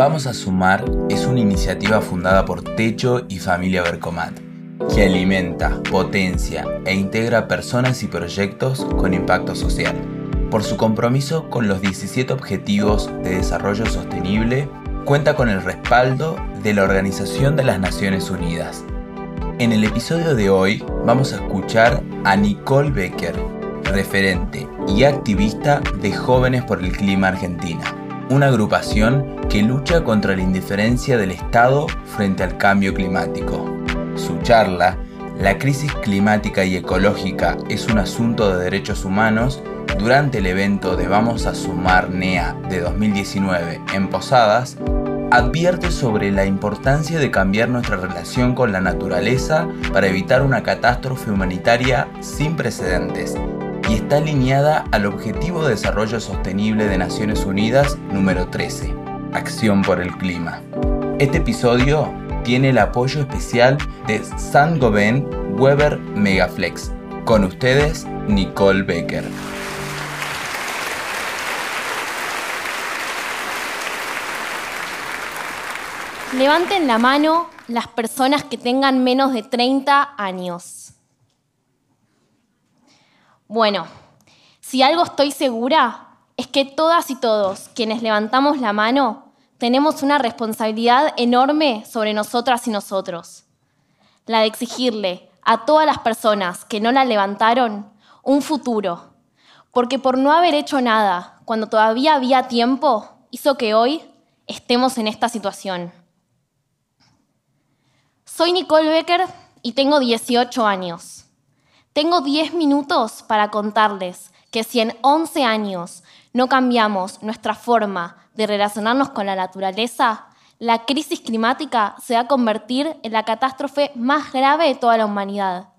Vamos a Sumar es una iniciativa fundada por Techo y Familia Bercomat, que alimenta, potencia e integra personas y proyectos con impacto social, por su compromiso con los 17 Objetivos de Desarrollo Sostenible, cuenta con el respaldo de la Organización de las Naciones Unidas. En el episodio de hoy vamos a escuchar a Nicole Becker, referente y activista de Jóvenes por el Clima Argentina una agrupación que lucha contra la indiferencia del Estado frente al cambio climático. Su charla, La crisis climática y ecológica es un asunto de derechos humanos, durante el evento de Vamos a Sumar NEA de 2019 en Posadas, advierte sobre la importancia de cambiar nuestra relación con la naturaleza para evitar una catástrofe humanitaria sin precedentes y está alineada al Objetivo de Desarrollo Sostenible de Naciones Unidas número 13, Acción por el Clima. Este episodio tiene el apoyo especial de Saint-Gobain Weber Megaflex. Con ustedes, Nicole Becker. Levanten la mano las personas que tengan menos de 30 años. Bueno, si algo estoy segura es que todas y todos quienes levantamos la mano tenemos una responsabilidad enorme sobre nosotras y nosotros. La de exigirle a todas las personas que no la levantaron un futuro. Porque por no haber hecho nada cuando todavía había tiempo, hizo que hoy estemos en esta situación. Soy Nicole Becker y tengo 18 años. Tengo 10 minutos para contarles que si en 11 años no cambiamos nuestra forma de relacionarnos con la naturaleza, la crisis climática se va a convertir en la catástrofe más grave de toda la humanidad,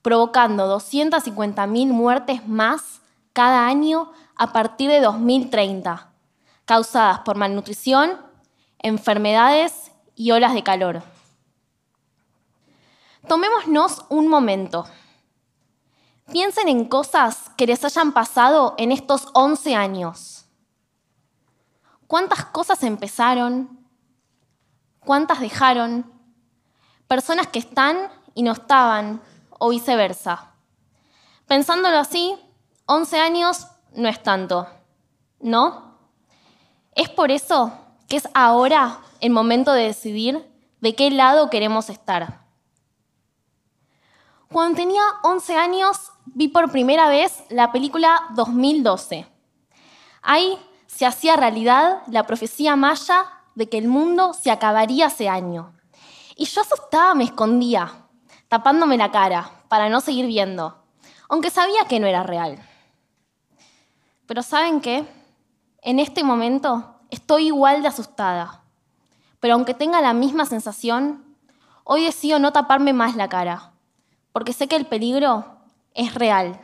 provocando 250.000 muertes más cada año a partir de 2030, causadas por malnutrición, enfermedades y olas de calor. Tomémonos un momento. Piensen en cosas que les hayan pasado en estos 11 años. ¿Cuántas cosas empezaron? ¿Cuántas dejaron? Personas que están y no estaban, o viceversa. Pensándolo así, 11 años no es tanto, ¿no? Es por eso que es ahora el momento de decidir de qué lado queremos estar. Cuando tenía 11 años vi por primera vez la película 2012. Ahí se hacía realidad la profecía maya de que el mundo se acabaría ese año. Y yo asustada me escondía, tapándome la cara para no seguir viendo, aunque sabía que no era real. Pero ¿saben qué? En este momento estoy igual de asustada. Pero aunque tenga la misma sensación, hoy decido no taparme más la cara, porque sé que el peligro es real.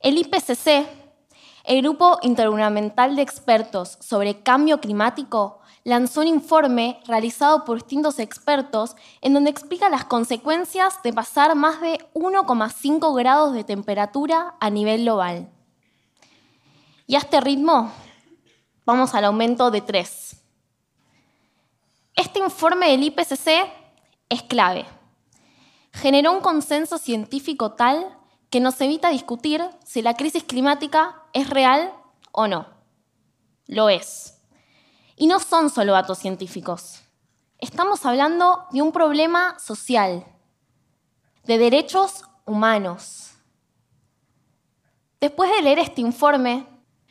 El IPCC, el Grupo Intergubernamental de Expertos sobre Cambio Climático, lanzó un informe realizado por distintos expertos en donde explica las consecuencias de pasar más de 1,5 grados de temperatura a nivel global. Y a este ritmo vamos al aumento de 3. Este informe del IPCC es clave generó un consenso científico tal que nos evita discutir si la crisis climática es real o no. Lo es. Y no son solo datos científicos. Estamos hablando de un problema social, de derechos humanos. Después de leer este informe,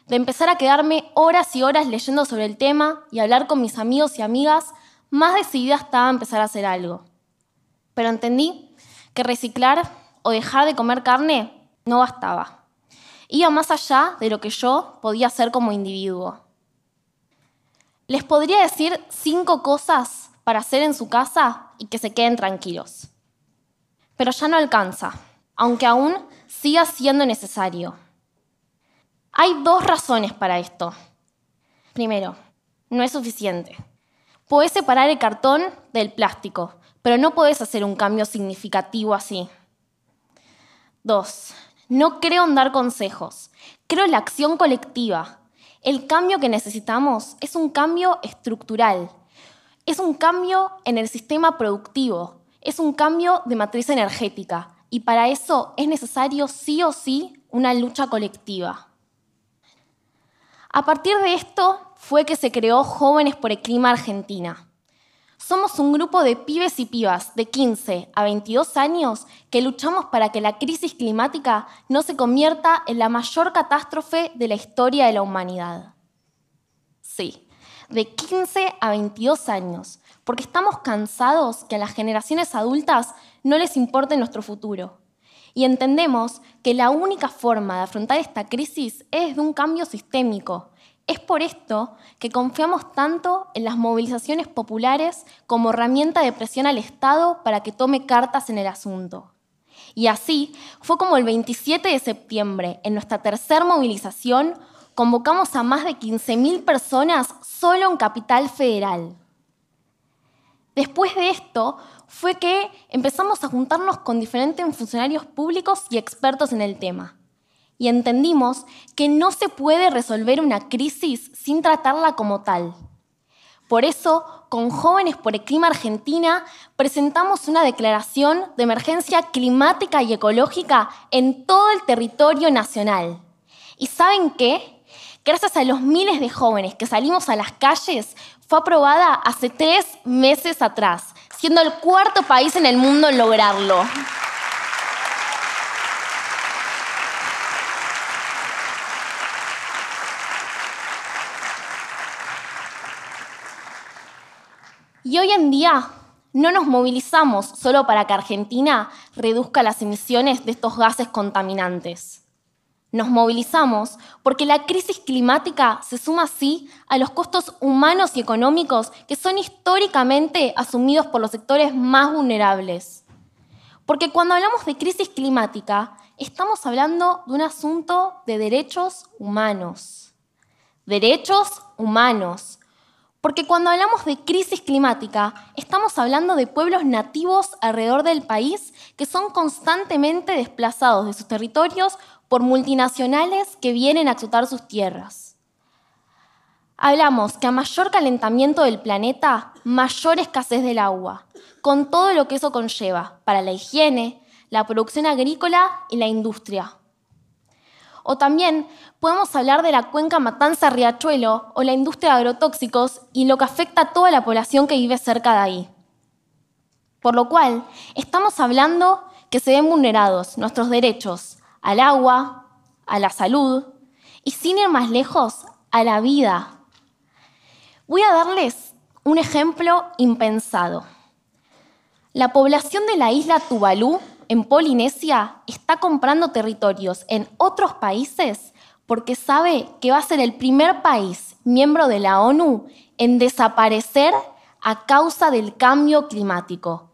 de empezar a quedarme horas y horas leyendo sobre el tema y hablar con mis amigos y amigas, más decidida estaba a empezar a hacer algo. Pero entendí que reciclar o dejar de comer carne no bastaba. Iba más allá de lo que yo podía hacer como individuo. Les podría decir cinco cosas para hacer en su casa y que se queden tranquilos. Pero ya no alcanza, aunque aún siga siendo necesario. Hay dos razones para esto. Primero, no es suficiente. Puedes separar el cartón del plástico, pero no podés hacer un cambio significativo así. Dos, no creo en dar consejos, creo en la acción colectiva, el cambio que necesitamos es un cambio estructural, es un cambio en el sistema productivo, es un cambio de matriz energética y para eso es necesario sí o sí una lucha colectiva. A partir de esto fue que se creó Jóvenes por el Clima Argentina. Somos un grupo de pibes y pibas de 15 a 22 años que luchamos para que la crisis climática no se convierta en la mayor catástrofe de la historia de la humanidad. Sí, de 15 a 22 años, porque estamos cansados que a las generaciones adultas no les importe nuestro futuro. Y entendemos que la única forma de afrontar esta crisis es de un cambio sistémico. Es por esto que confiamos tanto en las movilizaciones populares como herramienta de presión al Estado para que tome cartas en el asunto. Y así fue como el 27 de septiembre, en nuestra tercera movilización, convocamos a más de 15.000 personas solo en Capital Federal. Después de esto fue que empezamos a juntarnos con diferentes funcionarios públicos y expertos en el tema. Y entendimos que no se puede resolver una crisis sin tratarla como tal. Por eso, con Jóvenes por el Clima Argentina, presentamos una declaración de emergencia climática y ecológica en todo el territorio nacional. ¿Y saben qué? gracias a los miles de jóvenes que salimos a las calles, fue aprobada hace tres meses atrás, siendo el cuarto país en el mundo en lograrlo. Y hoy en día no nos movilizamos solo para que Argentina reduzca las emisiones de estos gases contaminantes. Nos movilizamos porque la crisis climática se suma así a los costos humanos y económicos que son históricamente asumidos por los sectores más vulnerables. Porque cuando hablamos de crisis climática, estamos hablando de un asunto de derechos humanos. Derechos humanos. Porque cuando hablamos de crisis climática, estamos hablando de pueblos nativos alrededor del país que son constantemente desplazados de sus territorios por multinacionales que vienen a explotar sus tierras. Hablamos que a mayor calentamiento del planeta, mayor escasez del agua, con todo lo que eso conlleva para la higiene, la producción agrícola y la industria. O también podemos hablar de la cuenca Matanza-Riachuelo o la industria de agrotóxicos y lo que afecta a toda la población que vive cerca de ahí. Por lo cual, estamos hablando que se ven vulnerados nuestros derechos al agua, a la salud y sin ir más lejos, a la vida. Voy a darles un ejemplo impensado. La población de la isla Tuvalu, en Polinesia, está comprando territorios en otros países porque sabe que va a ser el primer país miembro de la ONU en desaparecer a causa del cambio climático,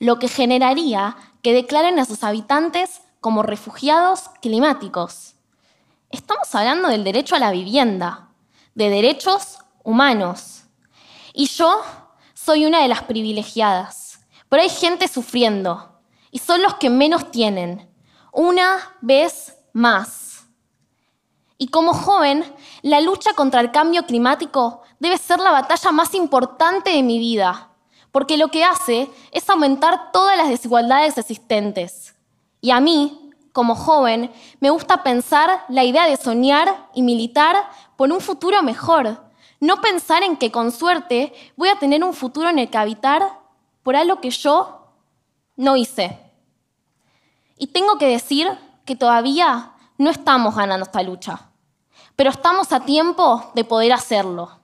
lo que generaría que declaren a sus habitantes como refugiados climáticos. Estamos hablando del derecho a la vivienda, de derechos humanos. Y yo soy una de las privilegiadas, pero hay gente sufriendo y son los que menos tienen, una vez más. Y como joven, la lucha contra el cambio climático debe ser la batalla más importante de mi vida, porque lo que hace es aumentar todas las desigualdades existentes. Y a mí, como joven, me gusta pensar la idea de soñar y militar por un futuro mejor. No pensar en que con suerte voy a tener un futuro en el que habitar por algo que yo no hice. Y tengo que decir que todavía no estamos ganando esta lucha, pero estamos a tiempo de poder hacerlo.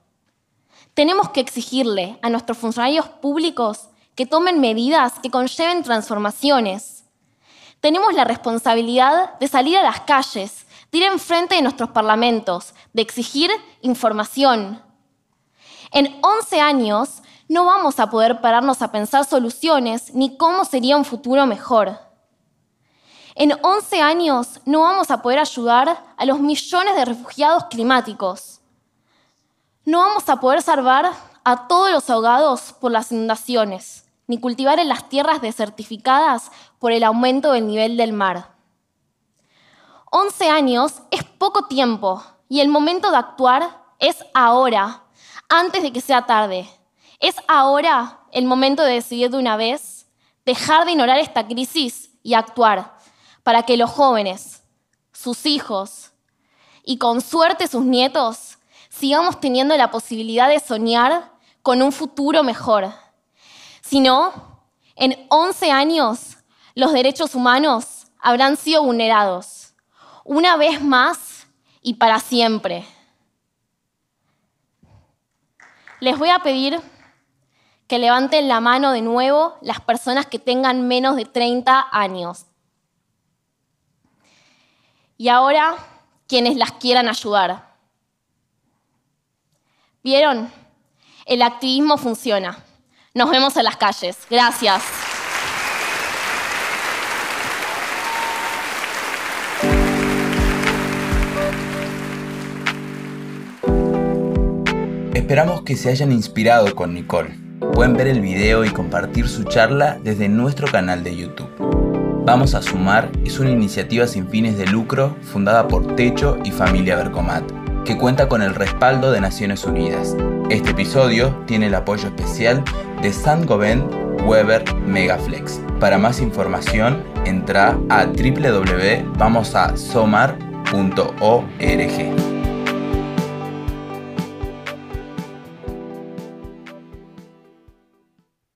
Tenemos que exigirle a nuestros funcionarios públicos que tomen medidas que conlleven transformaciones tenemos la responsabilidad de salir a las calles, de ir enfrente de nuestros parlamentos, de exigir información. En 11 años no vamos a poder pararnos a pensar soluciones ni cómo sería un futuro mejor. En 11 años no vamos a poder ayudar a los millones de refugiados climáticos. No vamos a poder salvar a todos los ahogados por las inundaciones ni cultivar en las tierras desertificadas por el aumento del nivel del mar. 11 años es poco tiempo y el momento de actuar es ahora, antes de que sea tarde. Es ahora el momento de decidir de una vez, dejar de ignorar esta crisis y actuar para que los jóvenes, sus hijos y con suerte sus nietos sigamos teniendo la posibilidad de soñar con un futuro mejor. Si no, en 11 años los derechos humanos habrán sido vulnerados, una vez más y para siempre. Les voy a pedir que levanten la mano de nuevo las personas que tengan menos de 30 años. Y ahora, quienes las quieran ayudar. ¿Vieron? El activismo funciona. Nos vemos en las calles. Gracias. Esperamos que se hayan inspirado con Nicole. Pueden ver el video y compartir su charla desde nuestro canal de YouTube. Vamos a Sumar es una iniciativa sin fines de lucro fundada por Techo y Familia Bercomat, que cuenta con el respaldo de Naciones Unidas. Este episodio tiene el apoyo especial de San Gobain Weber Megaflex. Para más información, entra a www.vamosasomar.org.